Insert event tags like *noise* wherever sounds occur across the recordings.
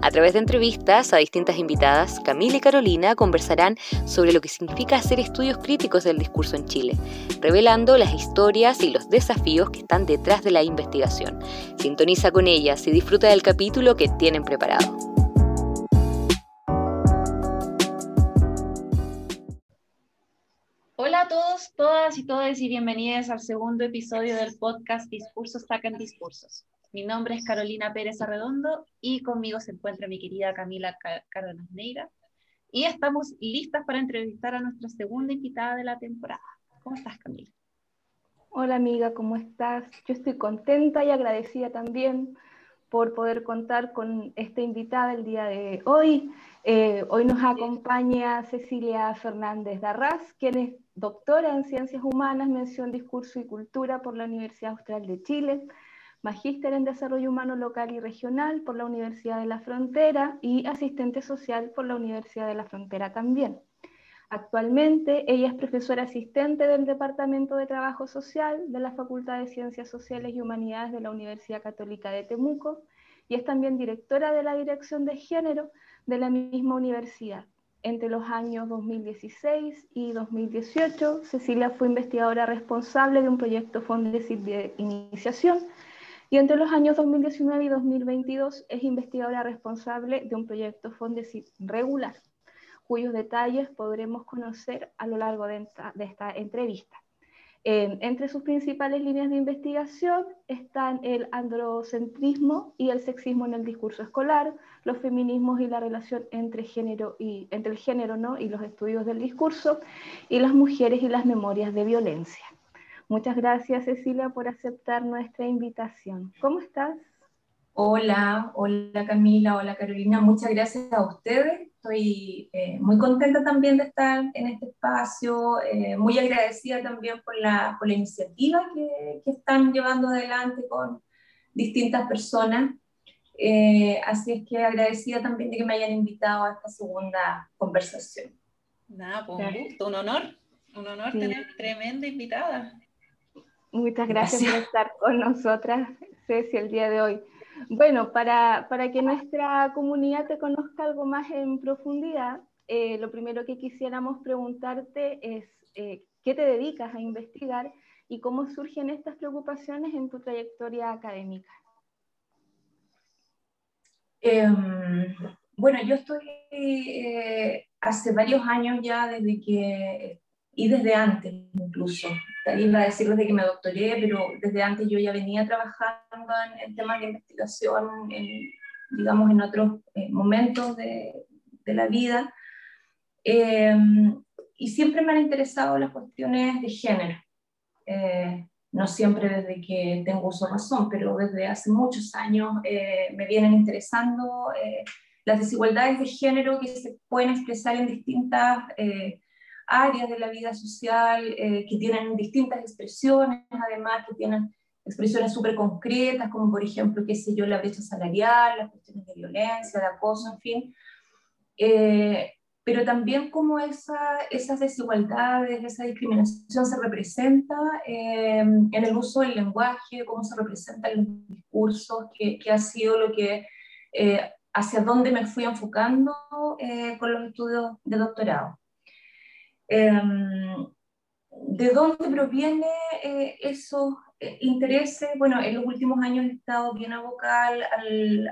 A través de entrevistas a distintas invitadas, Camila y Carolina conversarán sobre lo que significa hacer estudios críticos del discurso en Chile, revelando las historias y los desafíos que están detrás de la investigación. Sintoniza con ellas y disfruta del capítulo que tienen preparado. Hola a todos, todas y todos y bienvenidos al segundo episodio del podcast Discursos Sacan Discursos. Mi nombre es Carolina Pérez Arredondo y conmigo se encuentra mi querida Camila Cárdenas Neira. Y estamos listas para entrevistar a nuestra segunda invitada de la temporada. ¿Cómo estás, Camila? Hola, amiga, ¿cómo estás? Yo estoy contenta y agradecida también por poder contar con esta invitada el día de hoy. Eh, hoy nos acompaña Cecilia Fernández Darraz, quien es doctora en Ciencias Humanas, mención Discurso y Cultura por la Universidad Austral de Chile magíster en Desarrollo Humano Local y Regional por la Universidad de la Frontera y asistente social por la Universidad de la Frontera también. Actualmente ella es profesora asistente del Departamento de Trabajo Social de la Facultad de Ciencias Sociales y Humanidades de la Universidad Católica de Temuco y es también directora de la Dirección de Género de la misma universidad. Entre los años 2016 y 2018, Cecilia fue investigadora responsable de un proyecto Fondesit de iniciación y entre los años 2019 y 2022 es investigadora responsable de un proyecto Fondesit regular, cuyos detalles podremos conocer a lo largo de esta, entrevista. entre sus principales líneas de investigación están el androcentrismo y el sexismo en el discurso escolar, los feminismos y la relación entre, género y, entre el género ¿no? y los estudios del discurso, y las mujeres y las memorias de violencia. Muchas gracias, Cecilia, por aceptar nuestra invitación. ¿Cómo estás? Hola, hola Camila, hola Carolina, muchas gracias a ustedes. Estoy eh, muy contenta también de estar en este espacio, eh, muy agradecida también por la, por la iniciativa que, que, están llevando adelante con distintas personas. Eh, así es que agradecida también de que me hayan invitado a esta segunda conversación. Nada, pues un gusto, un honor, un honor tener tremenda invitada. Muchas gracias, por estar con nosotras, Ceci, el día de hoy. Bueno, para, para, que nuestra comunidad te conozca algo más en profundidad, eh, lo primero que quisiéramos preguntarte es eh, qué te dedicas a investigar y cómo surgen estas preocupaciones en tu trayectoria académica. Em, bueno, yo estoy eh, hace varios años ya desde que y desde antes incluso. Iba a decir desde que me doctoré, pero desde antes yo ya venía trabajando en, temas de investigación, en, digamos, en otros eh, momentos de, de, la vida. Eh, y siempre me han interesado las cuestiones de género. Eh, no siempre desde que tengo uso razón, pero desde hace muchos años me vienen interesando las desigualdades de género que se pueden expresar en distintas áreas de la vida social eh, que tienen distintas expresiones, además que tienen expresiones súper concretas, como por ejemplo, qué sé yo, la brecha salarial, las cuestiones de violencia, de acoso, en fin. Eh, pero también cómo esa, esas desigualdades, esa discriminación se representa eh, en el uso del lenguaje, cómo se representa en los discursos, que, ha sido lo que, hacia dónde me fui enfocando con los estudios de doctorado. Em, ¿De dónde proviene eh, esos eh, intereses? Bueno, en los últimos años he estado bien abocada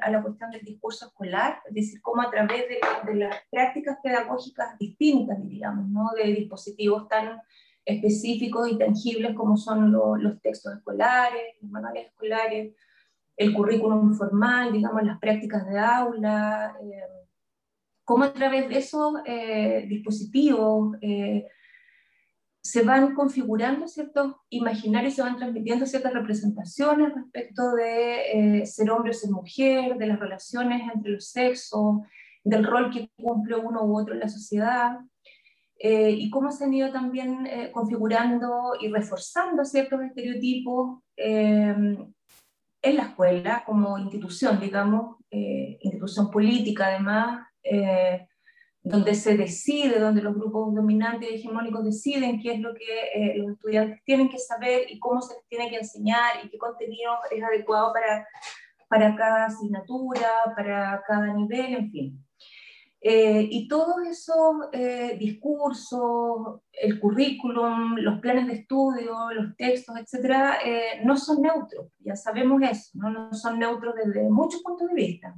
a la cuestión del discurso escolar, es decir, cómo a través de, las prácticas pedagógicas distintas, diríamos, ¿no? de dispositivos tan específicos y tangibles como son los textos escolares, los manuales escolares, el currículum formal, digamos, las prácticas de aula, eh, cómo a través de esos eh, dispositivos eh, se van configurando ciertos imaginarios, se van transmitiendo ciertas representaciones respecto de eh, ser hombre o ser mujer, de las relaciones entre los sexos, del rol que cumple uno u otro en la sociedad. eh, y cómo se han ido también eh, configurando y reforzando ciertos estereotipos en la escuela como institución, digamos, institución política además, donde se decide, donde los grupos dominantes y hegemónicos deciden qué es lo que los estudiantes tienen que saber y cómo se les tiene que enseñar y qué contenido es adecuado para, para cada asignatura, para cada nivel, en fin. Eh, y todos esos eh, discursos, el currículum, los planes de estudio, los textos, etcétera, eh, no son neutros, ya sabemos eso, ¿no? no son neutros desde muchos puntos de vista.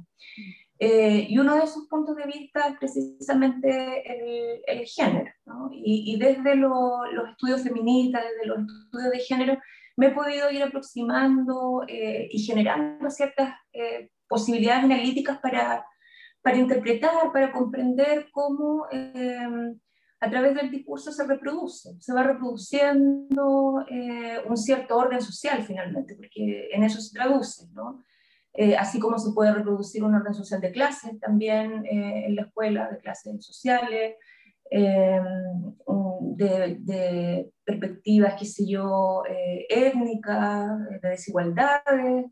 Y uno de esos puntos de vista es precisamente el, el género. ¿no? Y, y, desde los estudios feministas, desde los estudios de género, me he podido ir aproximando y generando ciertas posibilidades analíticas para para interpretar, para comprender cómo eh, a través del discurso se reproduce, se va reproduciendo eh, un cierto orden social finalmente, porque en eso se traduce, ¿no? Eh, así como se puede reproducir un orden social de clases, también en la escuela, de clases sociales, de, de, perspectivas, qué sé yo, étnicas, de desigualdades,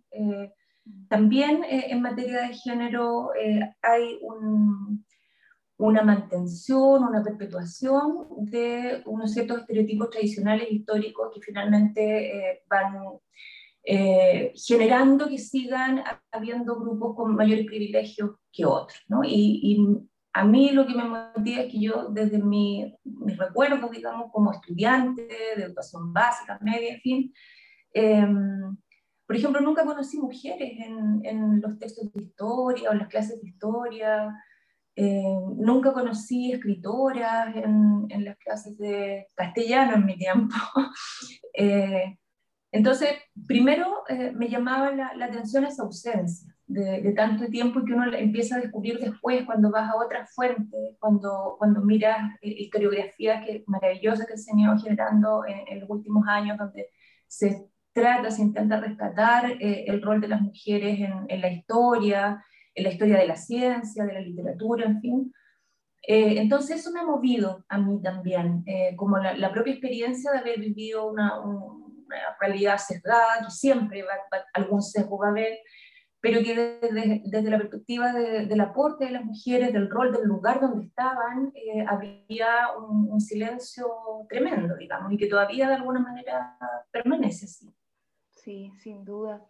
también eh, en materia de género eh, hay una mantención, una perpetuación de unos ciertos estereotipos tradicionales históricos que finalmente eh, generando que sigan habiendo grupos con mayores privilegios que otros. ¿no? Y, a mí lo que me motiva es que yo desde mi, mis recuerdos, digamos, como estudiante de educación básica, media, en fin, em, por ejemplo, nunca conocí mujeres en, los textos de historia o en las clases de historia. Eh, nunca conocí escritoras en, las clases de castellano en mi tiempo. *laughs* Eh, entonces, primero eh, me llamaba la, atención esa ausencia de, tanto tiempo que uno empieza a descubrir después cuando vas a otras fuentes, cuando, cuando miras historiografías que, maravillosas que se han ido generando en, en los últimos años, donde se trata, se intenta rescatar eh, el rol de las mujeres en, la historia, en la historia de la ciencia, de la literatura, en fin. Eh, entonces eso me ha movido a mí también, eh, como la, propia experiencia de haber vivido una, realidad sesgada, que siempre va, algún sesgo va a haber, pero que desde, desde la perspectiva del aporte de las mujeres, del rol, del lugar donde estaban, había un, un, silencio tremendo, digamos, y que todavía de alguna manera permanece así. Sí, sin duda.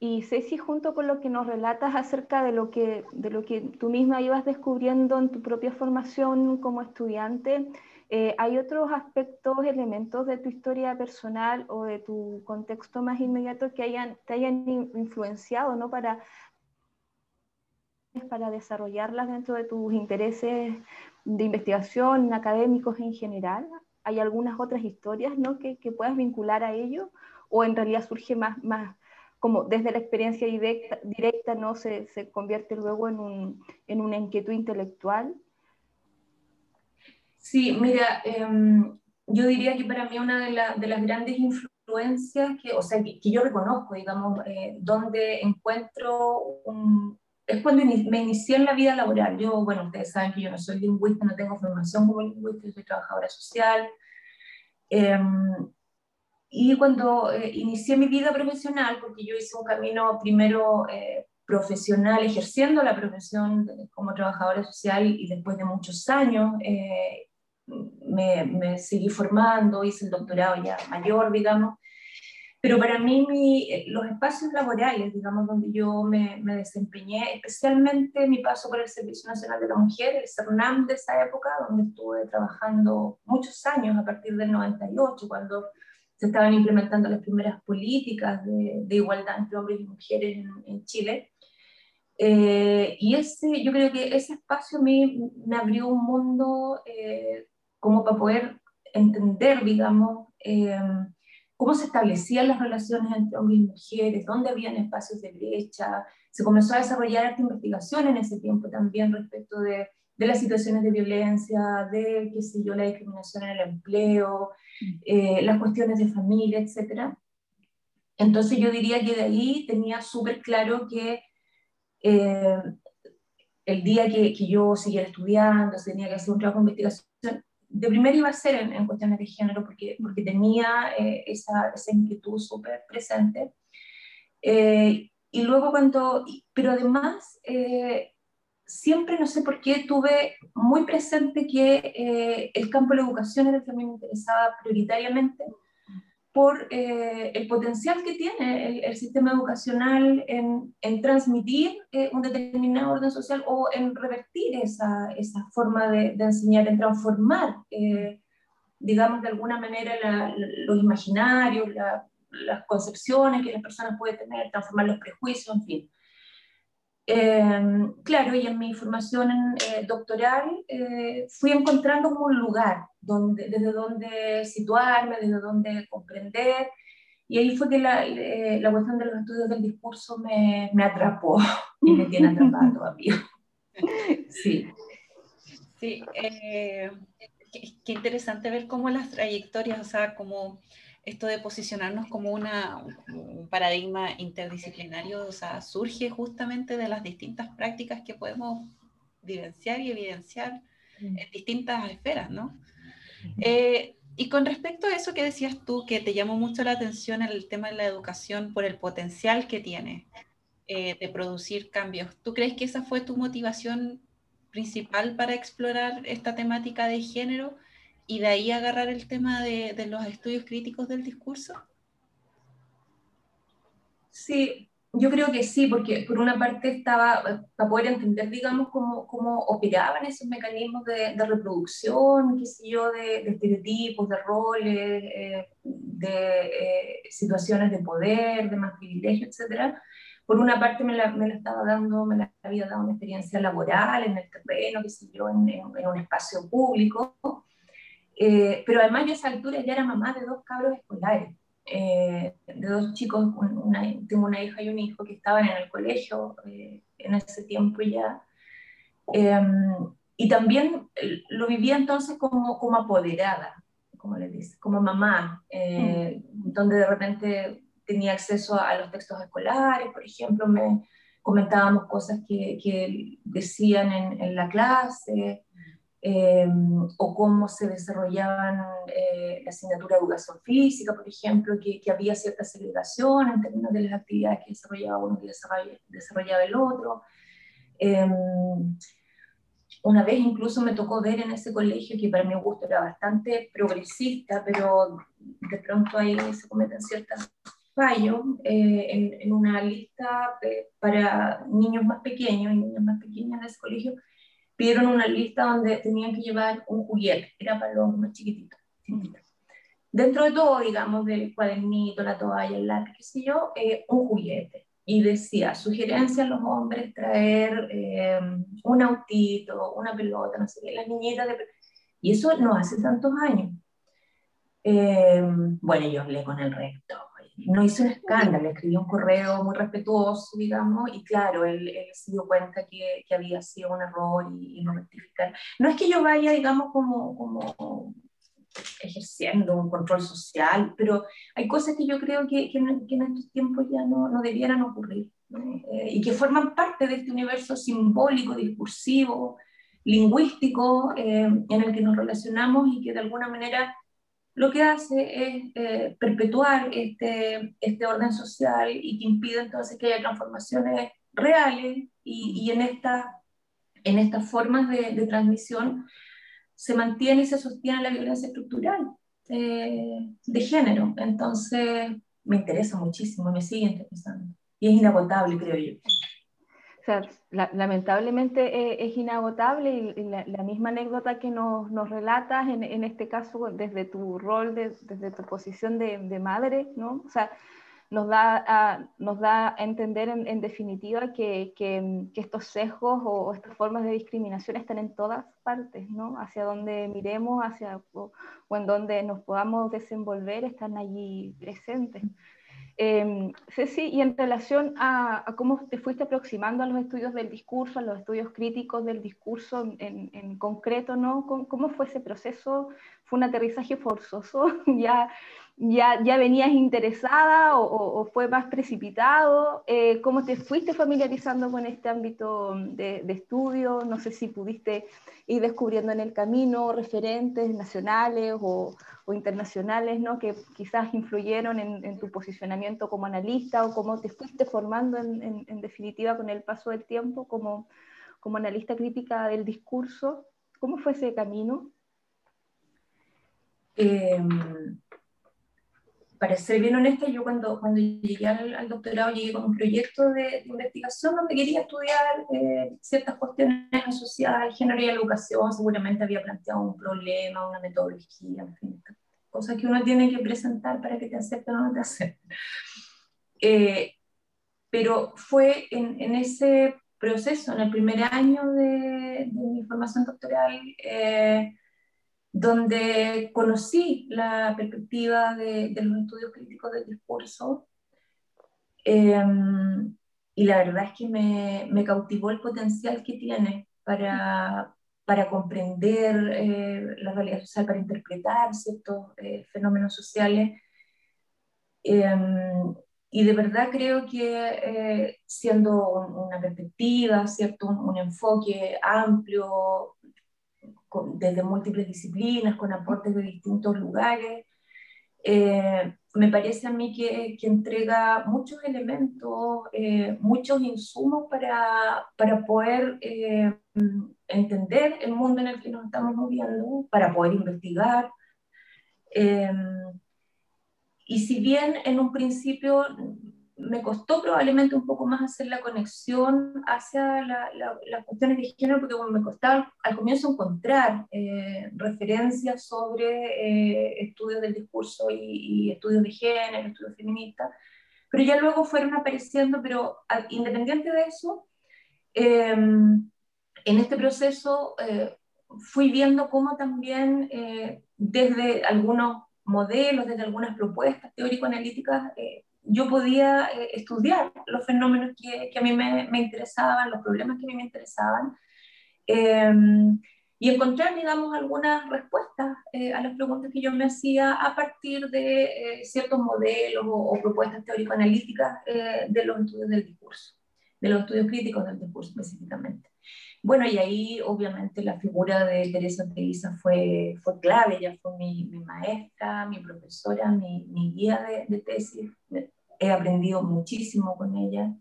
Y Ceci, junto con lo que nos relatas acerca de lo que, de lo que tú misma ibas descubriendo en tu propia formación como estudiante, eh, ¿hay otros aspectos, elementos de tu historia personal o de tu contexto más inmediato que hayan, te hayan influenciado ¿no? para, para desarrollarlas dentro de tus intereses de investigación, académicos en general? ¿Hay algunas otras historias ¿no? que, que puedas vincular a ello? o en realidad surge más, más como desde la experiencia directa, ¿no? Se, se convierte luego en, un, en, una inquietud intelectual? Sí, mira, em, yo diría que para mí una de, de, las grandes influencias que, o sea, que, yo reconozco, digamos, eh, donde encuentro un, es cuando me inicié en la vida laboral. Yo, bueno, ustedes saben que yo no soy lingüista, no tengo formación como lingüista, soy trabajadora social. Eh, y cuando eh, inicié mi vida profesional, porque yo hice un camino primero eh, profesional, ejerciendo la profesión como trabajadora social y después de muchos años eh, me, me, seguí formando, hice el doctorado ya mayor, digamos. Pero para mí los espacios laborales, digamos, donde yo me, me, desempeñé, especialmente mi paso por el Servicio Nacional de la Mujer, el CERNAM de esa época, donde estuve trabajando muchos años a partir del 98, cuando se estaban implementando las primeras políticas de, igualdad entre hombres y mujeres en, Chile. Eh, y ese, yo creo que ese espacio me, me abrió un mundo eh, como para poder entender, digamos, eh, cómo se establecían las relaciones entre hombres y mujeres, dónde habían espacios de brecha. Se comenzó a desarrollar esta investigación en ese tiempo también respecto de, de las situaciones de violencia, de, qué sé yo, la discriminación en el empleo, eh, las cuestiones de familia, etc. Entonces yo diría que de ahí tenía súper claro que eh, el día que, que, yo siguiera estudiando, tenía que hacer un trabajo de investigación, de primero iba a ser en, cuestiones de género porque, porque tenía eh, esa, esa, inquietud súper presente. Eh, y luego cuando, pero además, siempre, no sé por qué, tuve muy presente que el campo de la educación era el que me interesaba prioritariamente por eh, el potencial que tiene el, sistema educacional en, en transmitir eh, un determinado orden social o en revertir esa, esa forma de, de, enseñar, en transformar, eh, digamos, de alguna manera los imaginarios, las concepciones que las personas pueden tener, transformar los prejuicios, en fin. Em, claro, y en mi formación eh, doctoral eh, fui encontrando como un lugar donde, desde donde situarme, desde donde comprender, y ahí fue que la, eh, la cuestión de los estudios del discurso me, me atrapó *laughs* y me tiene atrapada *laughs* todavía. Sí. Sí, qué, qué, interesante ver cómo las trayectorias, o sea, como esto de posicionarnos como una, un paradigma interdisciplinario, o sea, surge justamente de las distintas prácticas que podemos vivenciar y evidenciar mm. en distintas esferas, ¿no? Eh, y con respecto a eso que decías tú, que te llamó mucho la atención el tema de la educación por el potencial que tiene eh, de producir cambios, ¿tú crees que esa fue tu motivación principal para explorar esta temática de género? Y de ahí agarrar el tema de, de, los estudios críticos del discurso? Sí, yo creo que sí, porque por una parte estaba, para poder entender, digamos, cómo, cómo operaban esos mecanismos de, de reproducción, qué sé yo, de, de estereotipos, de roles, eh, de eh, situaciones de poder, de más privilegio, etcétera. Por una parte me la, me la, estaba dando, me la había dado una experiencia laboral en el terreno, qué sé yo, en, en, en un espacio público, eh, pero además yo a esa altura ya era mamá de dos cabros escolares, eh, de dos chicos, tengo una hija y un hijo que estaban en el colegio eh, en ese tiempo ya. Em, y también lo vivía entonces como, como apoderada, como le dice, como mamá, mm. donde de repente tenía acceso a los textos escolares, por ejemplo, me comentábamos cosas que, que decían en, en la clase, Em, o cómo se desarrollaban eh, la asignatura de educación física, por ejemplo, que, que, había cierta segregación en términos de las actividades que desarrollaba uno y desarrollaba, el otro. Em, una vez incluso me tocó ver en ese colegio, que para mi gusto era bastante progresista, pero de pronto ahí se cometen ciertos fallos, eh, en, en, una lista para niños más pequeños y niñas más pequeñas en ese colegio, pidieron una lista donde tenían que llevar un juguete, era para los más chiquititos. Dentro de todo, digamos, del cuadernito, la toalla, el lápiz, qué sé yo, eh, un juguete. Y decía, sugerencia a los hombres traer eh, un autito, una pelota, no sé qué, las niñitas de... Y eso no hace tantos años. Eh, bueno, yo hablé con el rector no hizo un escándalo, escribió un correo muy respetuoso, digamos, y claro, él, él se dio cuenta que, que, había sido un error y, no rectificar. No es que yo vaya, digamos, como, como ejerciendo un control social, pero hay cosas que yo creo que, que, en, estos tiempos ya no, no debieran ocurrir, eh, y que forman parte de este universo simbólico, discursivo, lingüístico, eh, en el que nos relacionamos y que de alguna manera lo que hace es eh, perpetuar este, este orden social y que impide entonces que haya transformaciones reales y, y en, esta, en estas formas de, de, transmisión se mantiene y se sostiene la violencia estructural eh, de género. Entonces me interesa muchísimo, me sigue interesando y es inagotable, creo yo lamentablemente eh, es inagotable y, la, misma anécdota que nos, nos relatas, en, este caso desde tu rol, desde tu posición de, de, madre, ¿no? O sea, nos da a, nos da entender en, definitiva que, estos sesgos o, estas formas de discriminación están en todas partes, ¿no? Hacia donde miremos, hacia, o en donde nos podamos desenvolver, están allí presentes. Eh, Ceci, y en relación a, cómo te fuiste aproximando a los estudios del discurso, a los estudios críticos del discurso en, concreto, ¿no? ¿Cómo, ¿Cómo, fue ese proceso? Fue un aterrizaje forzoso, *laughs* ya, ya, ya venías interesada o, fue más precipitado, eh, ¿cómo te fuiste familiarizando con este ámbito de, estudio? No sé si pudiste ir descubriendo en el camino referentes nacionales o, internacionales ¿no? que quizás influyeron en, tu posicionamiento como analista o cómo te fuiste formando en, en definitiva con el paso del tiempo como, como analista crítica del discurso. ¿Cómo fue ese camino? Eh, para ser bien honesta, yo cuando, cuando llegué al, doctorado llegué con un proyecto de, investigación donde quería estudiar eh, ciertas cuestiones asociadas al género y a la educación. Seguramente había planteado un problema, una metodología, cosas que uno tiene que presentar para que te acepten o no te acepten. Eh, pero fue en, en, ese proceso, en el primer año de, de mi formación doctoral, eh, donde conocí la perspectiva de, los estudios críticos del discurso. Em, y la verdad es que me, me, cautivó el potencial que tiene para, para comprender eh, la realidad social, para interpretar ciertos eh, fenómenos sociales. Em, y de verdad creo que eh, siendo una perspectiva, ¿cierto? un, enfoque amplio, desde múltiples disciplinas, con aportes de distintos lugares. Eh, me parece a mí que, que entrega muchos elementos, eh, muchos insumos para, para poder eh, entender el mundo en el que nos estamos moviendo, para poder investigar. y si bien en un principio me costó probablemente un poco más hacer la conexión hacia las cuestiones de género, porque me costaba al comienzo encontrar eh, referencias sobre eh, estudios del discurso y, estudios de género, estudios feministas, pero ya luego fueron apareciendo, pero independiente de eso, em, en este proceso eh, fui viendo cómo también desde algunos modelos, desde algunas propuestas teórico-analíticas, yo podía eh, estudiar los fenómenos que, a mí me, interesaban, los problemas que a mí me interesaban, em, y encontrar, digamos, algunas respuestas eh, a las preguntas que yo me hacía a partir de eh, ciertos modelos o, propuestas teórico-analíticas de los estudios del discurso, de los estudios críticos del discurso específicamente. Bueno, y ahí obviamente la figura de Teresa Teiza fue, fue clave, ella fue mi, maestra, mi profesora, mi, guía de tesis, he aprendido muchísimo con ella.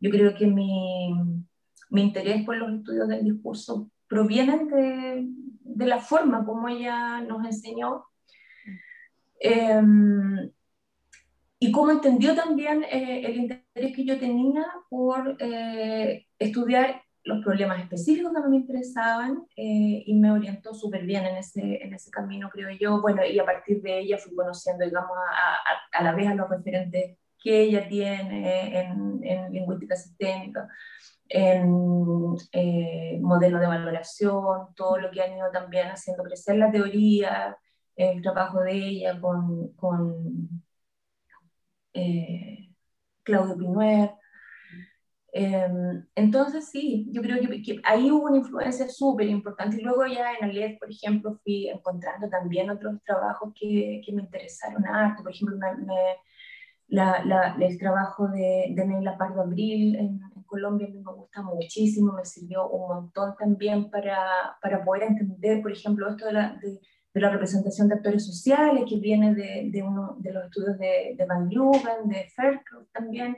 Yo creo que mi, mi interés por los estudios del discurso proviene de, de la forma como ella nos enseñó em, y cómo entendió también eh, el interés que yo tenía por eh, estudiar los problemas específicos que me interesaban eh, y me orientó súper bien en ese, en ese camino, creo yo. Bueno, y a partir de ella fui conociendo, digamos, a, a, a la vez a los referentes que ella tiene en, en lingüística sistémica, en eh, modelo de valoración, todo lo que han ido también haciendo crecer la teoría, el trabajo de ella con, con eh, Claudio Pinuer. Em, entonces sí, yo creo que, ahí hubo una influencia súper importante. Y luego ya en Aliet, por ejemplo, fui encontrando también otros trabajos que, que me interesaron harto. Por ejemplo, me, la, el trabajo de, de Neila Pardo Abril en, Colombia me gusta muchísimo, me sirvió un montón también para, para poder entender, por ejemplo, esto de la, la representación de actores sociales, que viene de, uno de los estudios de, de Van Leeuwen, de Fairclough también,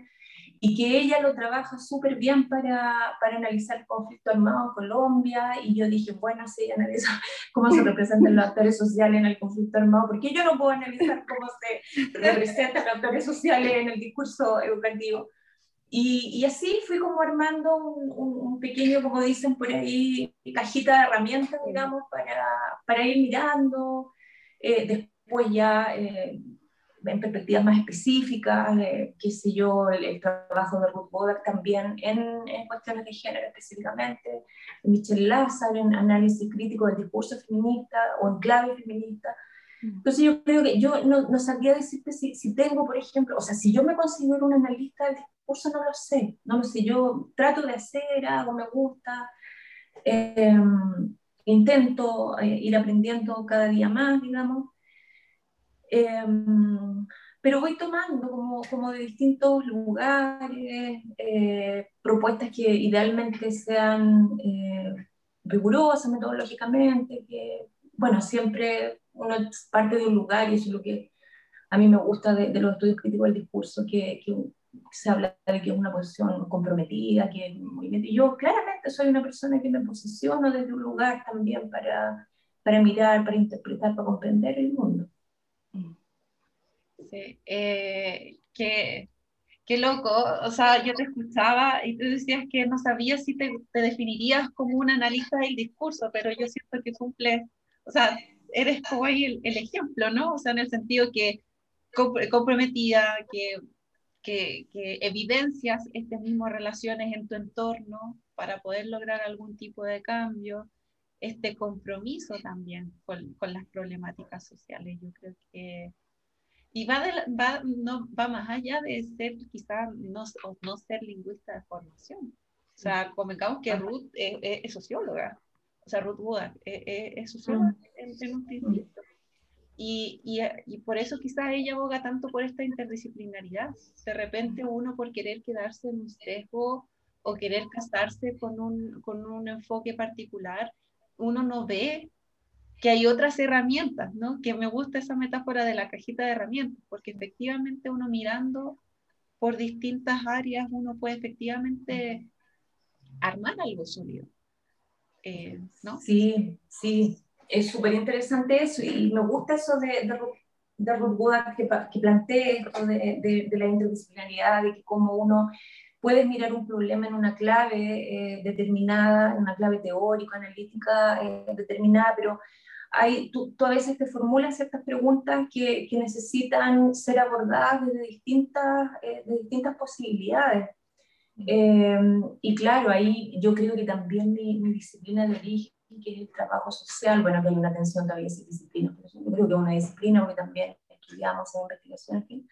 y que ella lo trabaja súper bien para, para, analizar el conflicto armado en Colombia, y yo dije, bueno, ella analiza *laughs* cómo se representan los actores sociales en el conflicto armado, porque yo no puedo analizar cómo se *laughs* representan los actores sociales en el discurso educativo. Y, y así fui como armando un, un, pequeño, como dicen por ahí, cajita de herramientas, digamos, para, para ir mirando. Eh, después ya... Eh, en perspectivas más específicas, eh, qué sé yo, el, trabajo de Ruth Bodak también en, en, cuestiones de género específicamente, Michelle Lázaro en análisis crítico del discurso feminista o en clave feminista. Mm. Entonces yo creo que yo no, no sabría decirte si, si, tengo, por ejemplo, o sea, si yo me considero un analista del discurso, no lo sé, no lo sé, yo trato de hacer, algo me gusta, eh, intento eh, ir aprendiendo cada día más, digamos. Em, pero voy tomando como, como de distintos lugares eh, propuestas que idealmente sean eh, rigurosas metodológicamente, que, bueno, siempre uno parte de un lugar y eso es lo que a mí me gusta de, los estudios críticos del discurso, que, que, se habla de que es una posición comprometida, que es un movimiento. Yo claramente soy una persona que me posiciono desde un lugar también para, para mirar, para interpretar, para comprender el mundo. Sí, eh, qué, qué, loco. O sea, yo te escuchaba y tú decías que no sabías si te, te, definirías como un analista del discurso, pero yo siento que cumple, o sea, eres como ahí el, el ejemplo, ¿no? O sea, en el sentido que comprometida, que, que, que evidencias estas mismas relaciones en tu entorno para poder lograr algún tipo de cambio, este compromiso también con, con las problemáticas sociales. Yo creo que y va, va, no, va más allá de ser quizás no, no ser lingüista de formación. O sea, convengamos que Ruth es, socióloga, o sea, Ruth Wood es, socióloga en, en, un principio. Y, y, y, por eso quizás ella aboga tanto por esta interdisciplinaridad. De repente uno por querer quedarse en un sesgo o querer casarse con un, con un enfoque particular, uno no ve que hay otras herramientas, ¿no? Que me gusta esa metáfora de la cajita de herramientas, porque efectivamente uno mirando por distintas áreas, uno puede efectivamente armar algo sólido. Eh, ¿no? Sí, sí, es súper interesante eso y me gusta eso de, de, de Ruth que, que plantea esto de, de, de, la interdisciplinaridad, de que como uno puede mirar un problema en una clave eh, determinada, en una clave teórica, analítica eh, determinada, pero hay, tú, a veces te formulas ciertas preguntas que, que necesitan ser abordadas desde distintas, eh, de distintas posibilidades. Eh, y claro, ahí yo creo que también mi, mi, disciplina de origen, que es el trabajo social, bueno, que hay una tensión todavía esa disciplina, pero yo creo que es una disciplina porque también estudiamos en investigación, en fin.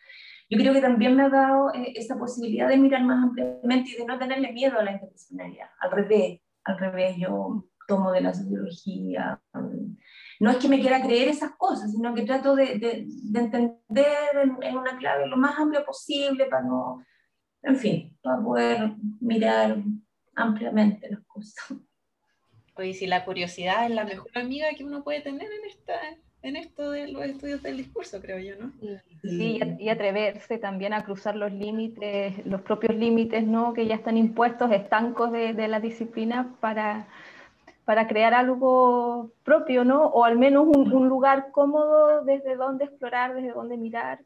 Yo creo que también me ha dado eh, esa posibilidad de mirar más ampliamente y de no tenerle miedo a la interdisciplinaridad. Al revés, al revés, yo tomo de la sociología, no es que me quiera creer esas cosas, sino que trato de, de, de entender en, en, una clave lo más amplia posible para no, en fin, para poder mirar ampliamente las cosas. Oye, si la curiosidad es la mejor amiga que uno puede tener en esta en esto de los estudios del discurso, creo yo, ¿no? Sí, y atreverse también a cruzar los límites, los propios límites, ¿no? Que ya están impuestos, estancos de, de la disciplina para para crear algo propio, ¿no? O al menos un, un lugar cómodo desde donde explorar, desde donde mirar.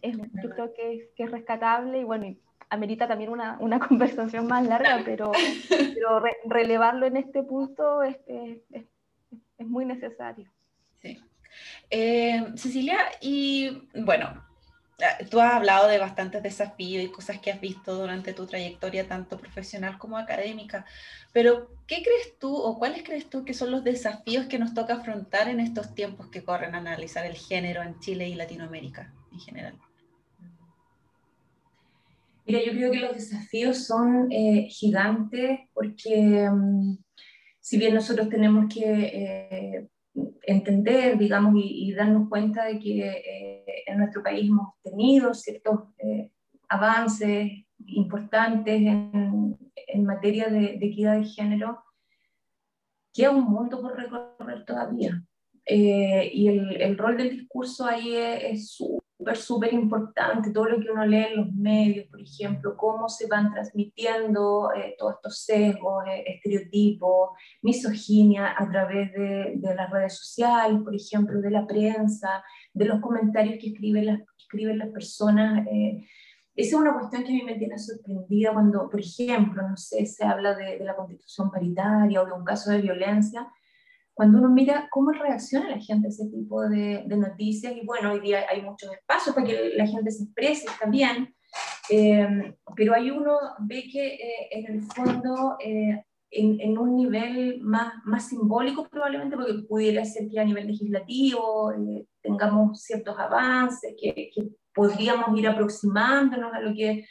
Es, yo creo que es, que es rescatable y bueno, y amerita también una, una, *laughs* conversación más larga, pero, *laughs* pero re, relevarlo en este punto es, es, es muy necesario. Sí. Eh, Cecilia, y bueno, tú has hablado de bastantes desafíos y cosas que has visto durante tu trayectoria, tanto profesional como académica, pero ¿qué crees tú o cuáles crees tú que son los desafíos que nos toca afrontar en estos tiempos que corren a analizar el género en Chile y Latinoamérica en general? Mira, yo creo que los desafíos son eh, gigantes porque um, si bien nosotros tenemos que eh, entender, digamos, y, y, darnos cuenta de que eh, en nuestro país hemos tenido ciertos eh, avances importantes en, en materia de, de, equidad de género, queda un mundo por recorrer todavía. Eh, y el, el, rol del discurso ahí es súper súper, importante, todo lo que uno lee en los medios, por ejemplo, cómo se van transmitiendo eh, todos estos sesgos, eh, estereotipos, misoginia a través de, de, las redes sociales, por ejemplo, de la prensa, de los comentarios que escriben las, escriben las personas. Eh, esa es una cuestión que a mí me tiene sorprendida cuando, por ejemplo, no sé, se habla de, de la constitución paritaria o de un caso de violencia, cuando uno mira cómo reacciona la gente a ese tipo de, de, noticias, y bueno, hoy día hay muchos espacios para que la gente se exprese también, eh, pero hay uno ve que eh, en el fondo, eh, en, en, un nivel más, más simbólico probablemente, porque pudiera ser que a nivel legislativo eh, tengamos ciertos avances, que, que podríamos ir aproximándonos a lo que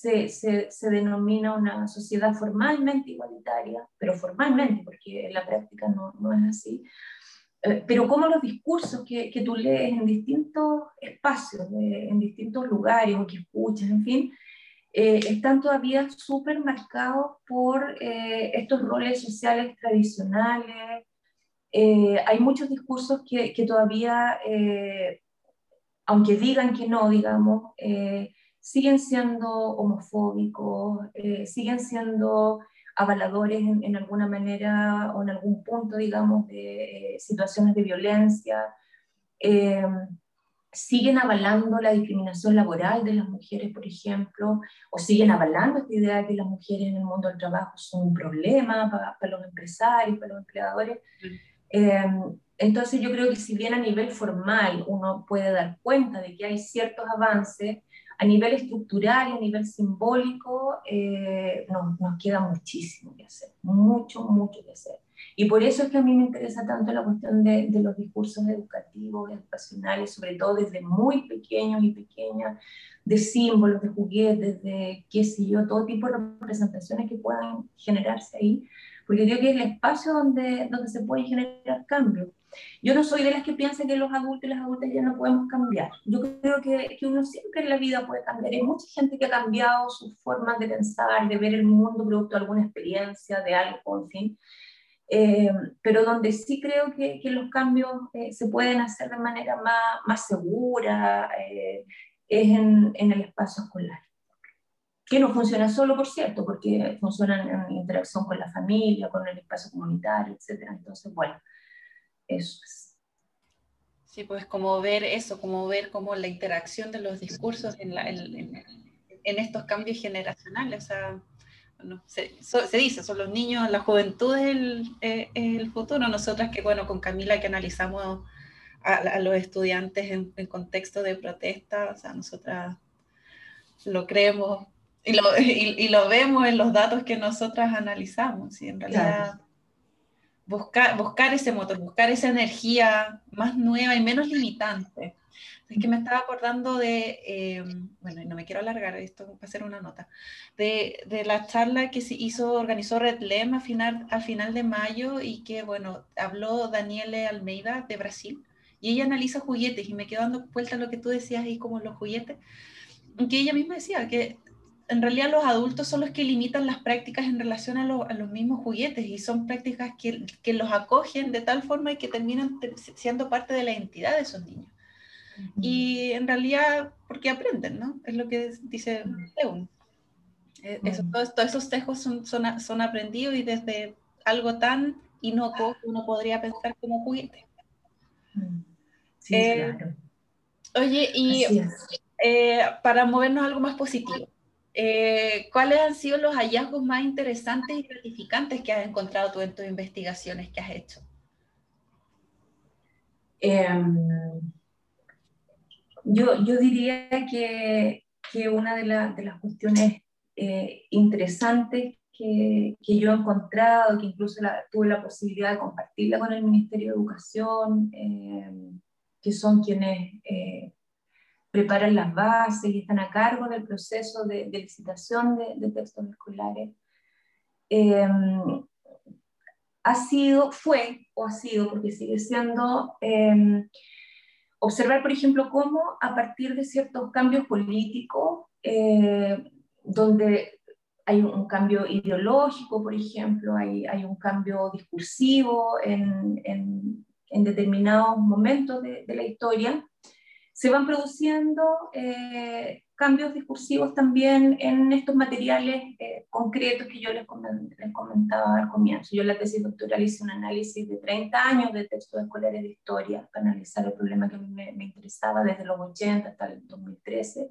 se, se, se, denomina una sociedad formalmente igualitaria, pero formalmente, porque en la práctica no, no es así, eh, pero como los discursos que, que, tú lees en distintos espacios, en distintos lugares o que escuchas, en fin, eh, están todavía súper marcados por eh, estos roles sociales tradicionales. hay muchos discursos que, que todavía, aunque digan que no, digamos, siguen siendo homofóbicos, eh, siguen siendo avaladores en, alguna manera o en algún punto, digamos, de eh, situaciones de violencia, eh, siguen avalando la discriminación laboral de las mujeres, por ejemplo, o siguen avalando esta idea de que las mujeres en el mundo del trabajo son un problema para, los empresarios, para los empleadores. entonces yo creo que si bien a nivel formal uno puede dar cuenta de que hay ciertos avances, a nivel estructural y a nivel simbólico eh, nos, nos, queda muchísimo que hacer, mucho, mucho que hacer. Y por eso es que a mí me interesa tanto la cuestión de, de los discursos educativos, educacionales, sobre todo desde muy pequeños y pequeñas, de símbolos, de juguetes, de qué sé yo, todo tipo de representaciones que puedan generarse ahí, porque creo que es el espacio donde, donde se puede generar cambios. Yo no soy de las que piensan que los adultos y las adultas ya no podemos cambiar. Yo creo que, que, uno siempre en la vida puede cambiar. Hay mucha gente que ha cambiado sus formas de pensar, de ver el mundo producto de alguna experiencia, de algo, en fin. Eh, pero donde sí creo que, que los cambios eh, se pueden hacer de manera más, más segura eh, es en, el espacio escolar. Que no funciona solo, por cierto, porque funciona en interacción con la familia, con el espacio comunitario, etc. Entonces, bueno, eso es. Sí, pues como ver eso, como ver como la interacción de los discursos en, la, en, en, estos cambios generacionales. O sea, se, se, dice, son los niños, la juventud es el, eh, el, futuro. Nosotras que, bueno, con Camila que analizamos a, a los estudiantes en, en, contexto de protesta, o sea, nosotras lo creemos y lo, *laughs* y, y lo vemos en los datos que nosotras analizamos. Y en realidad... Claro buscar, buscar ese motor, buscar esa energía más nueva y menos limitante. Es que me estaba acordando de, eh, bueno, no me quiero alargar, esto va a ser una nota, de, de, la charla que se hizo, organizó Red Lem a final, al final de mayo y que, bueno, habló Daniele Almeida de Brasil y ella analiza juguetes y me quedo dando vuelta lo que tú decías ahí como los juguetes, que ella misma decía que en realidad los adultos son los que limitan las prácticas en relación a, a los mismos juguetes y son prácticas que, que, los acogen de tal forma y que terminan siendo parte de la identidad de esos niños. Y en realidad, porque aprenden, ¿no? Es lo que dice León. E, eso, todos, todos, esos tejos son, son, son, aprendidos y desde algo tan inocuo uno podría pensar como juguete. Sí, eh, claro. Oye, y eh, para movernos a algo más positivo, eh, ¿Cuáles han sido los hallazgos más interesantes y gratificantes que has encontrado tú en tus investigaciones que has hecho? Eh, yo, yo, diría que, que una de, la, de, las cuestiones eh, interesantes que, que, yo he encontrado, que incluso tuve la posibilidad de compartirla con el Ministerio de Educación, em, que son quienes eh, preparan las bases y están a cargo del proceso de, licitación de, textos escolares. Eh, ha sido, fue o ha sido, porque sigue siendo, eh, observar, por ejemplo, cómo a partir de ciertos cambios políticos, eh, donde hay un cambio ideológico, por ejemplo, hay, hay un cambio discursivo en, en, determinados momentos de la historia, se van produciendo eh, cambios discursivos también en estos materiales eh, concretos que yo les, comentaba al comienzo. Yo en la tesis doctoral hice un análisis de 30 años de textos escolares de historia para analizar el problema que me, me interesaba desde los 80 hasta el 2013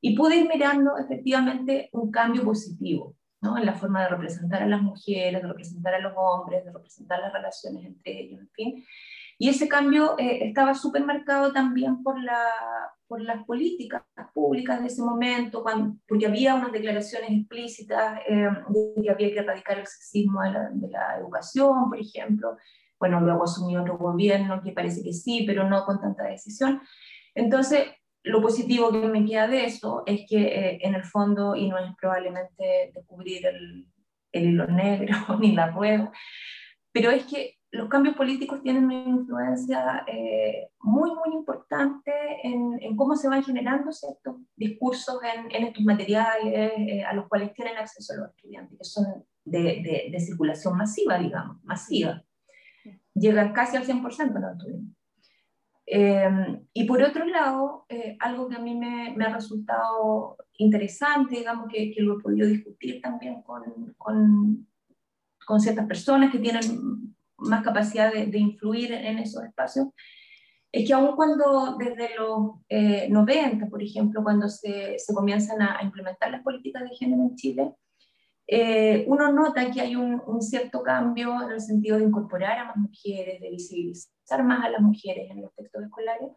y pude ir mirando efectivamente un cambio positivo. ¿no? en la forma de representar a las mujeres, de representar a los hombres, de representar las relaciones entre ellos, en fin. Y ese cambio eh, estaba súper marcado también por, la, por las políticas públicas de ese momento, cuando, porque había unas declaraciones explícitas eh, de que había que erradicar el sexismo de la, de la, educación, por ejemplo. Bueno, luego asumió otro gobierno que parece que sí, pero no con tanta decisión. Entonces, lo positivo que me queda de eso es que eh, en el fondo, y no es probablemente descubrir el, el hilo negro *laughs* ni la rueda, pero es que los cambios políticos tienen una influencia eh, muy, muy importante en, en, cómo se van generando ciertos discursos en, en estos materiales eh, a los cuales tienen acceso los estudiantes, que son de, de, de circulación masiva, digamos, masiva. Llegan casi al 100% los estudiantes. Eh, y por otro lado, eh, algo que a mí me, me, ha resultado interesante, digamos que, que, lo he podido discutir también con, con, con ciertas personas que tienen más capacidad de, de, influir en esos espacios, es que aun cuando desde los eh, 90, por ejemplo, cuando se, se comienzan a, a, implementar las políticas de género en Chile, eh, uno nota que hay un, un, cierto cambio en el sentido de incorporar a más mujeres, de visibilizar más a las mujeres en los textos escolares.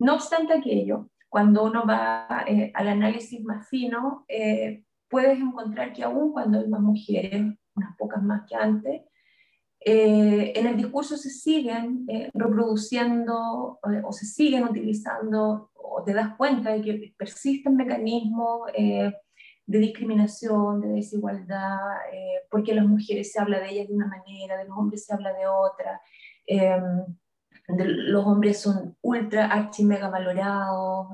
No obstante aquello, cuando uno va eh, al análisis más fino, eh, puedes encontrar que aún cuando hay más mujeres, unas pocas más que antes, eh, en el discurso se siguen eh, reproduciendo eh, o se siguen utilizando o te das cuenta de que persisten mecanismos de discriminación, de desigualdad, porque las mujeres se habla de ellas de una manera, de los hombres se habla de otra, de, los hombres son ultra, archi, mega valorados,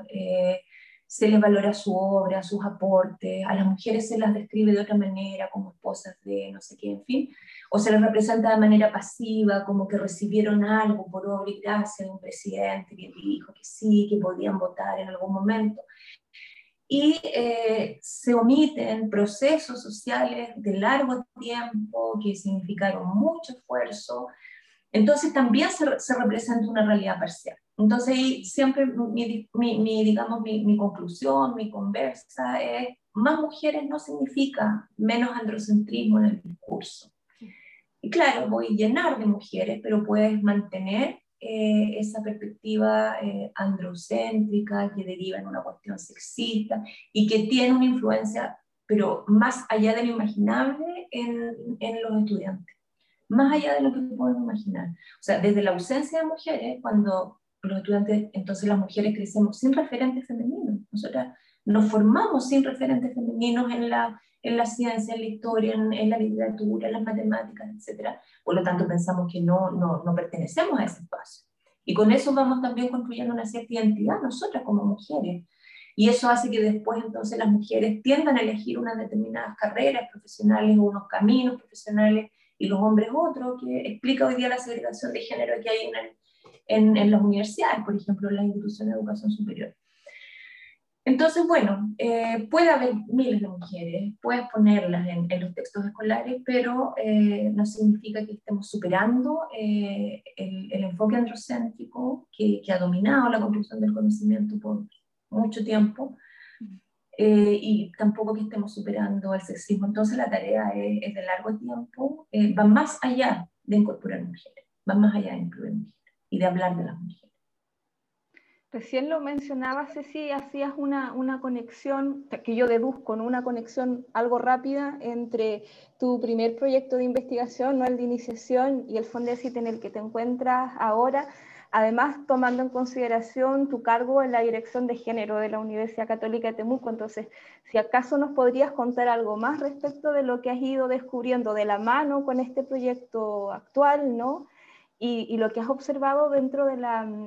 se les valora su obra, sus aportes, a las mujeres se las describe de otra manera, como esposas de no sé qué, en fin, o se les representa de manera pasiva, como que recibieron algo por obra y gracia de un presidente que dijo que sí, que podían votar en algún momento. Y eh, se omiten procesos sociales de largo tiempo que significaron mucho esfuerzo, entonces también se, se representa una realidad parcial. Entonces, ahí siempre mi, mi, digamos, mi, mi, conclusión, mi conversa es, más mujeres no significa menos androcentrismo en el discurso. Y claro, voy a llenar de mujeres, pero puedes mantener eh, esa perspectiva eh, androcéntrica que deriva en una cuestión sexista y que tiene una influencia, pero más allá de lo imaginable en, en los estudiantes, más allá de lo que podemos imaginar. O sea, desde la ausencia de mujeres, cuando los estudiantes, entonces las mujeres crecemos sin referentes femeninos. Nosotras nos formamos sin referentes femeninos en la, en la ciencia, en la historia, en, en la literatura, en las matemáticas, etc. Por lo tanto, pensamos que no, no, no pertenecemos a ese espacio. Y con eso vamos también construyendo una cierta identidad nosotras como mujeres. Y eso hace que después entonces las mujeres tiendan a elegir unas determinadas carreras profesionales o unos caminos profesionales y los hombres otros, que explica hoy día la segregación de género que hay en en, en las universidades, por ejemplo, en las instituciones de educación superior. Entonces, bueno, eh, puede haber miles de mujeres, puedes ponerlas en, en los textos escolares, pero eh, no significa que estemos superando eh, el, el, enfoque androcéntrico que, que, ha dominado la construcción del conocimiento por mucho tiempo, eh, y tampoco que estemos superando el sexismo. Entonces, la tarea es, es de largo tiempo, eh, va más allá de incorporar mujeres, va más allá de incluir mujeres y de hablar de las mujeres. Recién lo mencionaba, Ceci, hacías una, una conexión, que yo deduzco, ¿no? una conexión algo rápida entre tu primer proyecto de investigación, ¿no? el de iniciación, y el Fondesit en el que te encuentras ahora, además tomando en consideración tu cargo en la Dirección de Género de la Universidad Católica de Temuco. Entonces, si acaso nos podrías contar algo más respecto de lo que has ido descubriendo de la mano con este proyecto actual, ¿no? y, lo que has observado dentro del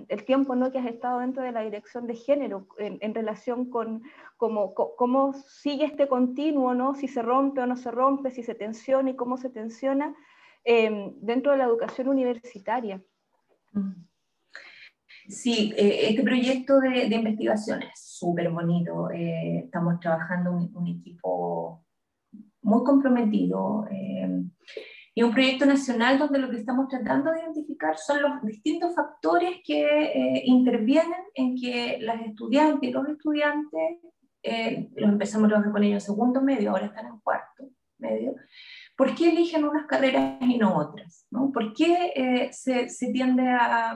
de tiempo que has estado dentro de la dirección de género en, relación con cómo, sigue este continuo, ¿no? si se rompe o no se rompe, si se tensiona y cómo se tensiona eh, dentro de la educación universitaria. Sí, eh, este proyecto de, de, investigación es súper bonito. Eh, estamos trabajando un, un, equipo muy comprometido. Eh, y un proyecto nacional donde lo que estamos tratando de identificar son los distintos factores que eh, intervienen en que las estudiantes y los estudiantes, eh, los empezamos a trabajar con ellos en segundo medio, ahora están en cuarto medio, ¿por qué eligen unas carreras y no otras? ¿no? ¿Por qué eh, se, se, tiende a...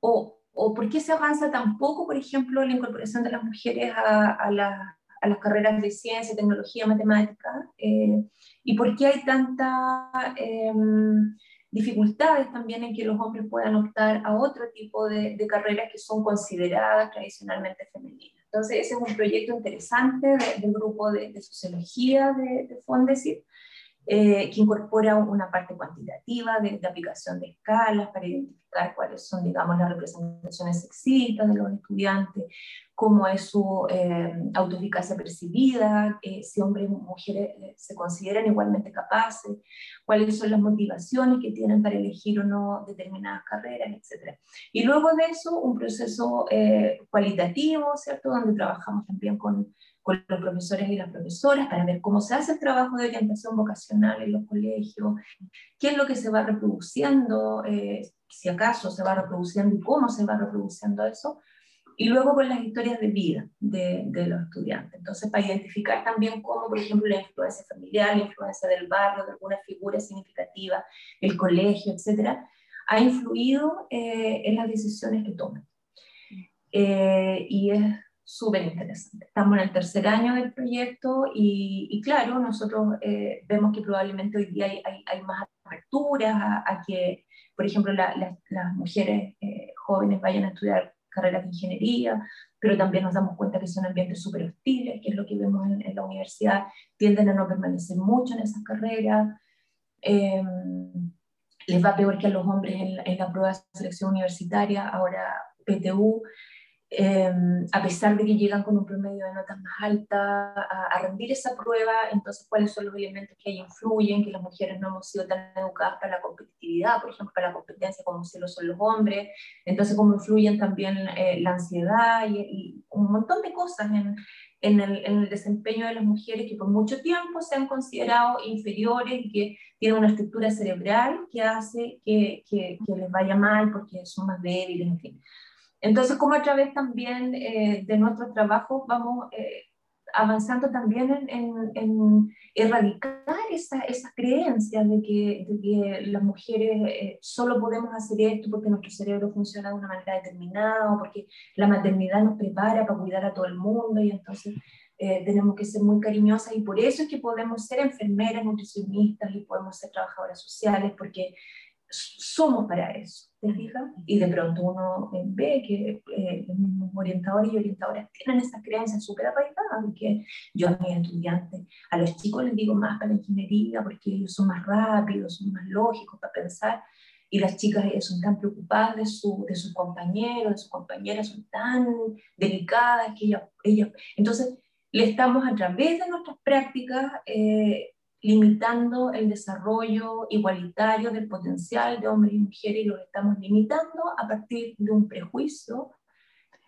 O, o por qué se avanza tan poco, por ejemplo, la incorporación de las mujeres a, a, la, a las carreras de ciencia, tecnología, matemática? Eh, y por qué hay tanta, eh, dificultades también en que los hombres puedan optar a otro tipo de, carreras que son consideradas tradicionalmente femeninas. Entonces, ese es un proyecto interesante del grupo de, sociología de, de Fondesit, eh, que incorpora una parte cuantitativa de, aplicación de escalas para identificar cuáles son, digamos, las representaciones sexistas de los estudiantes, cómo es su eh, autoeficacia percibida, eh, si hombres y mujeres eh, se consideran igualmente capaces, cuáles son las motivaciones que tienen para elegir o no determinadas carreras, etc. Y luego de eso, un proceso cualitativo, ¿cierto?, donde trabajamos también con con los profesores y las profesoras para ver cómo se hace el trabajo de orientación vocacional en los colegios, qué es lo que se va reproduciendo, eh, si acaso se va reproduciendo y cómo se va reproduciendo eso, y luego con las historias de vida de, de, los estudiantes. Entonces, para identificar también cómo, por ejemplo, la influencia familiar, la influencia del barrio, de alguna figura significativa, el colegio, etcétera, ha influido eh, en las decisiones que toman. Eh, y es súper interesante. Estamos en el tercer año del proyecto y, claro, nosotros eh, vemos que probablemente hoy día hay, hay, más aperturas a, que, por ejemplo, las mujeres eh, jóvenes vayan a estudiar carreras de ingeniería, pero también nos damos cuenta que son ambientes súper hostiles, que es lo que vemos en, la universidad, tienden a no permanecer mucho en esas carreras. Em, les va peor que a los hombres en, en la prueba de selección universitaria, ahora PTU, Em, a pesar de que llegan con un promedio de notas más alta a, rendir esa prueba, entonces cuáles son los elementos que ahí influyen, que las mujeres no hemos sido tan educadas para la competitividad, por ejemplo, para la competencia como si lo son los hombres, entonces cómo influyen también eh, la ansiedad y, un montón de cosas en, en, el, en, el, desempeño de las mujeres que por mucho tiempo se han considerado inferiores y que tienen una estructura cerebral que hace que, que, que les vaya mal porque son más débiles, en fin. Entonces, como a través también eh, de nuestro trabajo vamos eh, avanzando también en, erradicar esa, esa creencia de que, de que las mujeres eh, solo podemos hacer esto porque nuestro cerebro funciona de una manera determinada o porque la maternidad nos prepara para cuidar a todo el mundo y entonces tenemos que ser muy cariñosas y por eso es que podemos ser enfermeras, nutricionistas y podemos ser trabajadoras sociales porque somos para eso, ¿te fijas? Y de pronto uno ve que eh, los mismos orientadores y orientadoras tienen esa creencia súper arraigada, que yo a mis estudiantes, a los chicos les digo más para la ingeniería porque ellos son más rápidos, son más lógicos para pensar, y las chicas son tan preocupadas de, su, de sus compañeros, de sus compañeras, son tan delicadas que ellas, ellas entonces le estamos a través de nuestras prácticas eh, limitando el desarrollo igualitario del potencial de hombres y mujeres y lo estamos limitando a partir de un prejuicio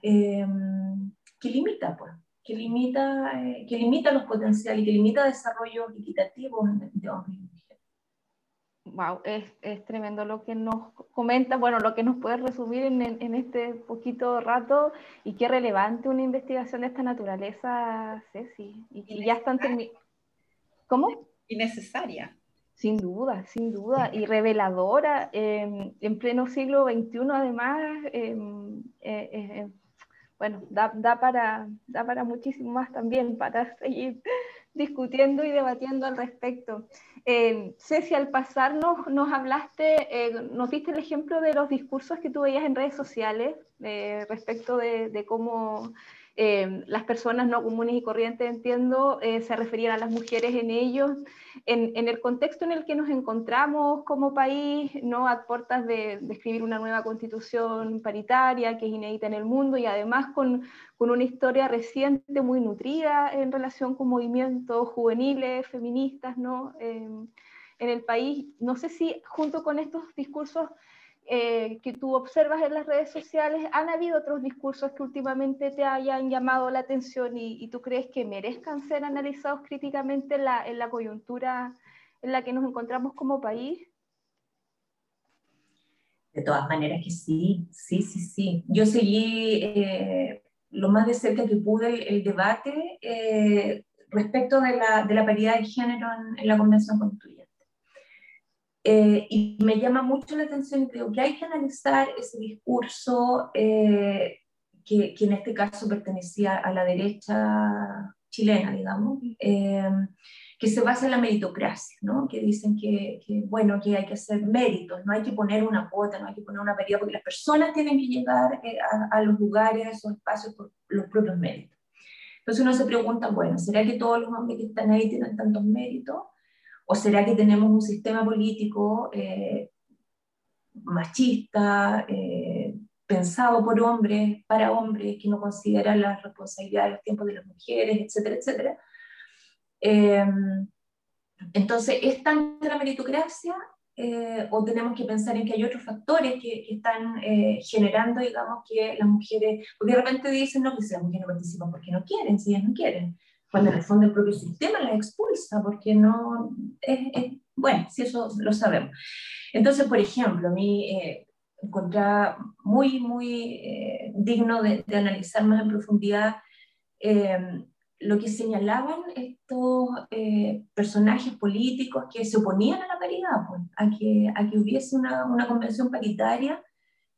em, que limita, pues, que limita, eh, que limita los potenciales y que limita desarrollo equitativo de hombres y mujeres. Wow, es, es, tremendo lo que nos comenta, bueno, lo que nos puede resumir en, en este poquito rato y qué relevante una investigación de esta naturaleza, Ceci, y, y ya están terminando. ¿Cómo? Y necesaria. Sin duda, sin duda, y reveladora em, en pleno siglo XXI además, em, eh, eh, eh, bueno, da, da, para, da para muchísimo más también, para *laughs* seguir discutiendo y debatiendo al respecto. Eh, Ceci, al pasarnos, nos hablaste, nos diste el ejemplo de los discursos que tú veías en redes sociales respecto de, de cómo Em, las personas no comunes y corrientes, entiendo, eh, se referían a las mujeres en ellos, en, el contexto en el que nos encontramos como país, ¿no? a puertas de, escribir una nueva constitución paritaria que es inédita en el mundo y además con, con una historia reciente muy nutrida en relación con movimientos juveniles, feministas, ¿no? Em, en el país. No sé si junto con estos discursos eh, que tú observas en las redes sociales, ¿han habido otros discursos que últimamente te hayan llamado la atención y, tú crees que merezcan ser analizados críticamente en la, coyuntura en la que nos encontramos como país? De todas maneras que sí, sí, sí, sí. Yo seguí eh, lo más de cerca que pude el, debate eh, respecto de la, de la, paridad de género en, en la Convención Constituyente. Eh, y me llama mucho la atención creo que hay que analizar ese discurso eh, que, que, en este caso pertenecía a la derecha chilena, digamos, eh, que se basa en la meritocracia, ¿no? que dicen que, bueno, que hay que hacer méritos, no hay que poner una cuota, no hay que poner una paridad, porque las personas tienen que llegar eh, a, los lugares, a esos espacios por los propios méritos. Entonces uno se pregunta, bueno, ¿será que todos los hombres que están ahí tienen tantos méritos? ¿O será que tenemos un sistema político eh, machista, eh, pensado por hombres, para hombres, que no considera la responsabilidad de los tiempos de las mujeres, etcétera, etcétera? Em, entonces, ¿es tanta la meritocracia eh, o tenemos que pensar en que hay otros factores que, están eh, generando, digamos, que las mujeres, porque de repente dicen, no, que si las mujeres no participan porque no quieren, si ellas no quieren, cuando en el fondo el propio sistema las expulsa, porque no, es, bueno, si eso lo sabemos. Entonces, por ejemplo, a mí eh, encontraba muy, muy digno de, de, analizar más en profundidad lo que señalaban estos eh, personajes políticos que se oponían a la paridad, pues, a, que, a que hubiese una, una convención paritaria,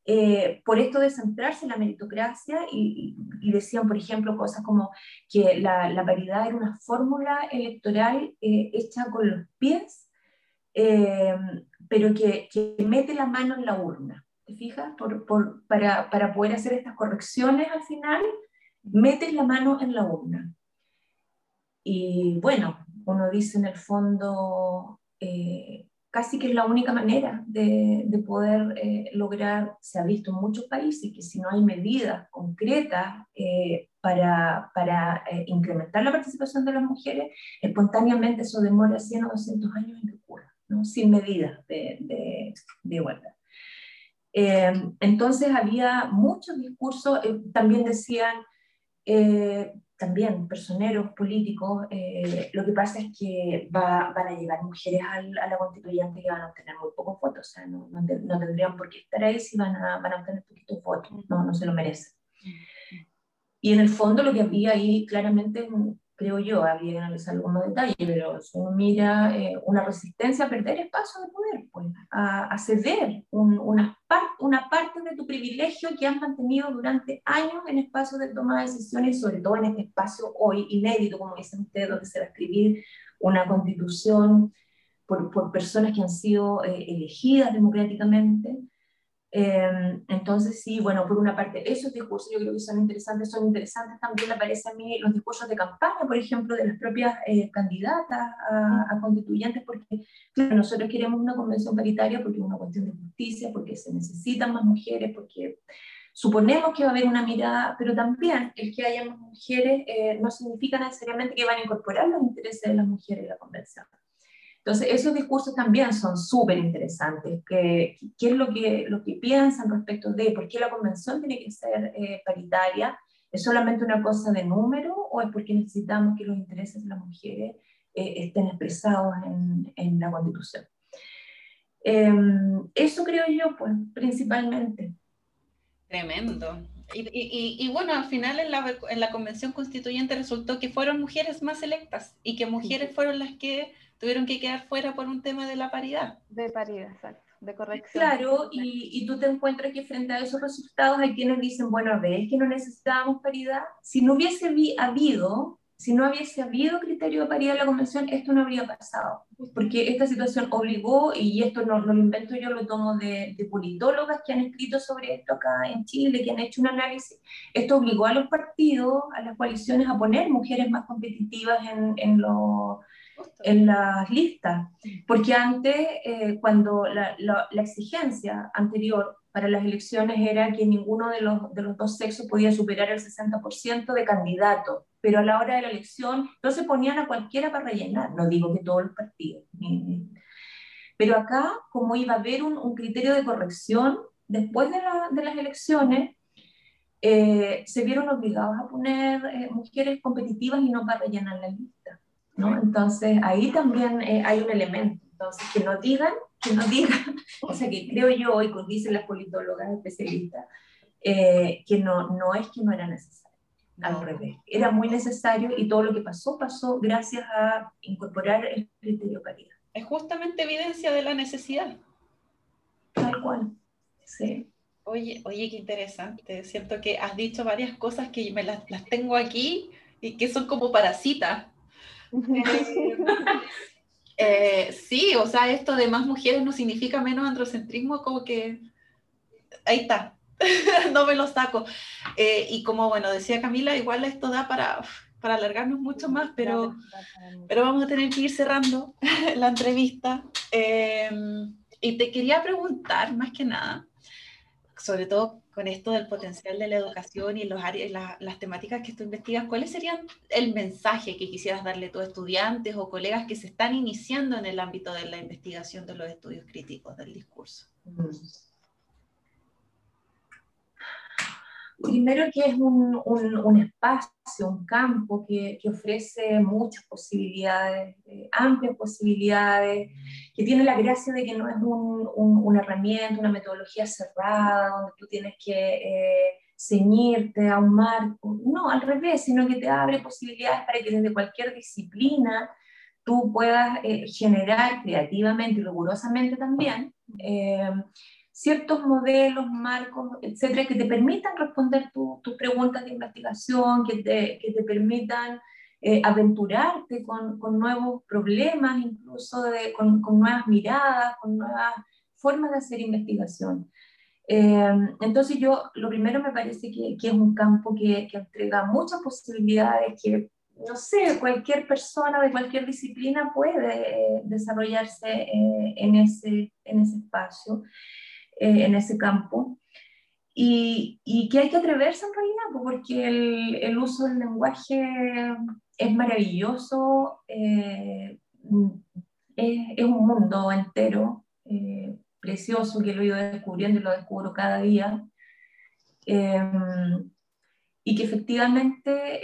eh, por esto de centrarse en la meritocracia y, decían, por ejemplo, cosas como que la, la paridad era una fórmula electoral eh, hecha con los pies, pero que, que, mete la mano en la urna. ¿Te fijas? Por, por, para, para poder hacer estas correcciones al final, metes la mano en la urna. Y bueno, uno dice en el fondo, eh, casi que es la única manera de, de poder eh, lograr, se ha visto en muchos países, que si no hay medidas concretas eh, para, para incrementar la participación de las mujeres, espontáneamente eso demora 100 o 200 años en que ocurra, ¿no? sin medidas de, de igualdad. entonces había muchos discursos, también decían, también personeros políticos, eh, lo que pasa es que va, van a llegar mujeres al, a la constituyente que van a obtener muy pocos votos, o sea, no, no, tendrían por qué estar ahí si van a, van a obtener poquitos votos, no, no se lo merecen. Y en el fondo lo que había ahí claramente creo yo, habría que analizar algunos detalles, pero si uno mira eh, una resistencia a perder espacio de poder, pues, a, ceder una, una parte de tu privilegio que has mantenido durante años en espacios de toma de decisiones, sobre todo en este espacio hoy inédito, como dicen ustedes, donde se va a escribir una constitución por, por personas que han sido eh, elegidas democráticamente. Em, entonces, sí, bueno, por una parte, esos discursos yo creo que son interesantes, son interesantes también, aparece a mí los discursos de campaña, por ejemplo, de las propias eh, candidatas a, constituyentes, porque nosotros queremos una convención paritaria porque es una cuestión de justicia, porque se necesitan más mujeres, porque suponemos que va a haber una mirada, pero también el que haya más mujeres eh, no significa necesariamente que van a incorporar los intereses de las mujeres en la convención. Entonces, esos discursos también son súper interesantes. ¿Qué, ¿Qué, es lo que, lo que piensan respecto de por qué la convención tiene que ser eh, paritaria? ¿Es solamente una cosa de número o es porque necesitamos que los intereses de las mujeres eh, estén expresados en, en la Constitución? Em, eso creo yo, pues, principalmente. Tremendo. Y, y, y, bueno, al final en la, en la convención constituyente resultó que fueron mujeres más electas y que mujeres fueron las que tuvieron que quedar fuera por un tema de la paridad. De paridad, exacto, de corrección. Claro, y, y, tú te encuentras que frente a esos resultados hay quienes dicen, bueno, a ver, es que no necesitábamos paridad. Si no hubiese habido, si no hubiese habido criterio de paridad en la convención, esto no habría pasado. Porque esta situación obligó, y esto no, no lo invento yo, lo tomo de, de, politólogas que han escrito sobre esto acá en Chile, que han hecho un análisis, esto obligó a los partidos, a las coaliciones a poner mujeres más competitivas en, en los en las listas, porque antes, eh, cuando la, la, exigencia anterior para las elecciones era que ninguno de los, de los dos sexos podía superar el 60% de candidatos, pero a la hora de la elección no se ponían a cualquiera para rellenar, no digo que todos los partidos, pero acá, como iba a haber un, un criterio de corrección después de, la, de las elecciones, eh, se vieron obligados a poner eh, mujeres competitivas y no para rellenar la lista. Entonces, ahí también eh, hay un elemento. Entonces, que no digan, que no digan, *laughs* o sea, que creo yo, hoy dicen las politólogas especialistas, eh, que no, no es que no era necesario, al revés, era muy necesario y todo lo que pasó, pasó gracias a incorporar el criterio paridad. Es justamente evidencia de la necesidad. Tal cual, sí. Oye, oye, qué interesante. Siento que has dicho varias cosas que me las, las tengo aquí y que son como para citas *laughs* Eh, sí, o sea, esto de más mujeres no significa menos androcentrismo, como que ahí está, *laughs* no me lo saco. Eh, y como, bueno, decía Camila, igual esto da para, para alargarnos mucho más, pero, pero vamos a tener que ir cerrando *laughs* la entrevista. Em, y te quería preguntar, más que nada, sobre todo con esto del potencial de la educación y los áreas, las temáticas que tú investigas, ¿cuáles serían el mensaje que quisieras darle a tus estudiantes o colegas que se están iniciando en el ámbito de la investigación de los estudios críticos del discurso? Mm. Primero que es un, un, espacio, un campo que, que ofrece muchas posibilidades, eh, amplias posibilidades, que tiene la gracia de que no es un, una herramienta, una metodología cerrada, donde tú tienes que eh, ceñirte a un marco. No, al revés, sino que te abre posibilidades para que desde cualquier disciplina tú puedas eh, generar creativamente y rigurosamente también ciertos modelos, marcos, etcétera, que te permitan responder tus preguntas de investigación, que te, que te permitan eh, aventurarte con, con, nuevos problemas, incluso de, con, con, nuevas miradas, con nuevas formas de hacer investigación. Eh, entonces yo, lo primero me parece que, que es un campo que, que, entrega muchas posibilidades, que no sé, cualquier persona de cualquier disciplina puede eh, desarrollarse en, ese, en ese espacio. Eh, en ese campo. Y, y, que hay que atreverse en realidad, porque el, el uso del lenguaje es maravilloso, eh, es, es, un mundo entero, eh, precioso, que lo he ido descubriendo y lo descubro cada día. y que efectivamente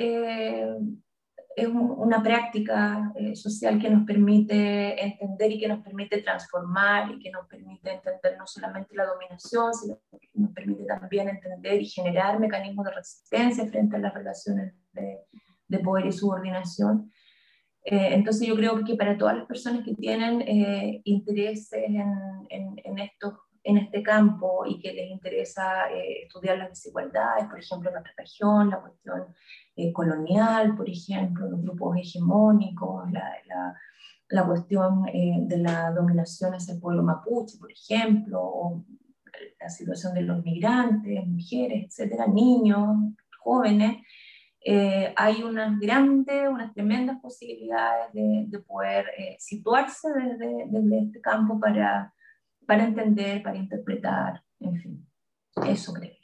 es una práctica eh, social que nos permite entender y que nos permite transformar y que nos permite entender no solamente la dominación, sino que nos permite también entender y generar mecanismos de resistencia frente a las relaciones de, de poder y subordinación. Eh, entonces yo creo que para todas las personas que tienen eh, intereses en, en, en, estos, en este campo y que les interesa estudiar las desigualdades, por ejemplo, en nuestra región, la cuestión eh, colonial, por ejemplo, los grupos hegemónicos, la, la, cuestión eh, de la dominación hacia el pueblo mapuche, por ejemplo, o la situación de los migrantes, mujeres, etcétera, niños, jóvenes, eh, hay unas grandes, unas tremendas posibilidades de, de poder situarse desde, desde, este campo para, para entender, para interpretar, en fin, eso creo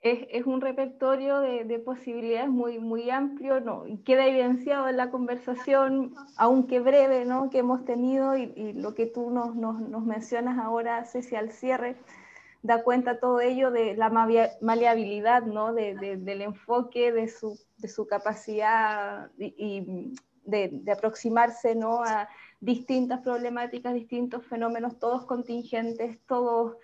es, es un repertorio de, de, posibilidades muy, muy amplio, ¿no? Y queda evidenciado en la conversación, aunque breve, ¿no? que hemos tenido y, lo que tú nos, nos, mencionas ahora, Ceci, al cierre, da cuenta todo ello de la maleabilidad, ¿no? De, del enfoque, de su, de su capacidad y, y de, de, aproximarse ¿no? a distintas problemáticas, distintos fenómenos, todos contingentes, todos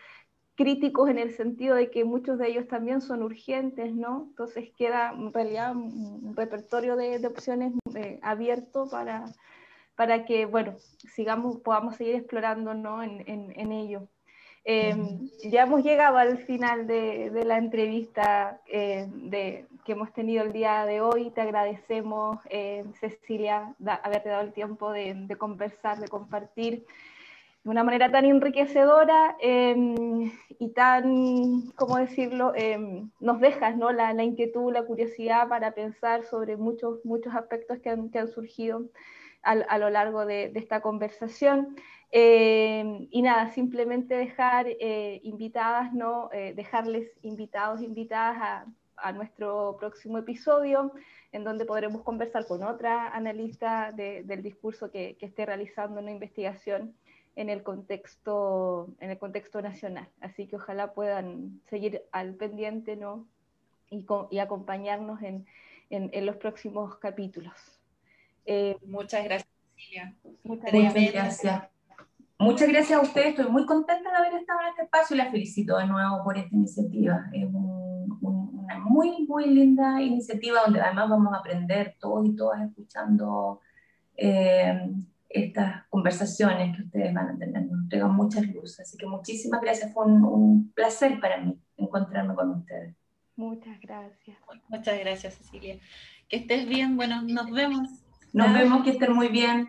críticos en el sentido de que muchos de ellos también son urgentes, ¿no? Entonces queda en realidad un repertorio de, de opciones eh, abierto para, para que, bueno, sigamos, podamos seguir explorando, ¿no? En, en, en ello. Eh, ya hemos llegado al final de, de la entrevista eh, de, que hemos tenido el día de hoy. Te agradecemos, eh, Cecilia, da, haberte dado el tiempo de, de conversar, de compartir de una manera tan enriquecedora em, y tan, ¿cómo decirlo?, em, nos dejas ¿no? La, inquietud, la curiosidad para pensar sobre muchos, muchos aspectos que han, que han surgido a, a, lo largo de, esta conversación. Eh, y nada, simplemente dejar eh, invitadas, ¿no? Eh, dejarles invitados, invitadas a, a, nuestro próximo episodio, en donde podremos conversar con otra analista de, del discurso que, que esté realizando una investigación en el contexto, en el contexto nacional. Así que ojalá puedan seguir al pendiente ¿no? y, y acompañarnos en, en, en, los próximos capítulos. Eh, muchas gracias, Cecilia. Muchas gracias. Muchas gracias a ustedes, estoy muy contenta de haber estado en este espacio y la felicito de nuevo por esta iniciativa. Es un, un, una muy, muy linda iniciativa donde además vamos a aprender todos y todas escuchando eh, estas conversaciones que ustedes van a tener. Nos entregan muchas luces. Así que muchísimas gracias. Fue un, un, placer para mí encontrarme con ustedes. Muchas gracias. Muchas gracias, Cecilia. Que estés bien. Bueno, nos vemos. Nos vemos, que estén muy bien.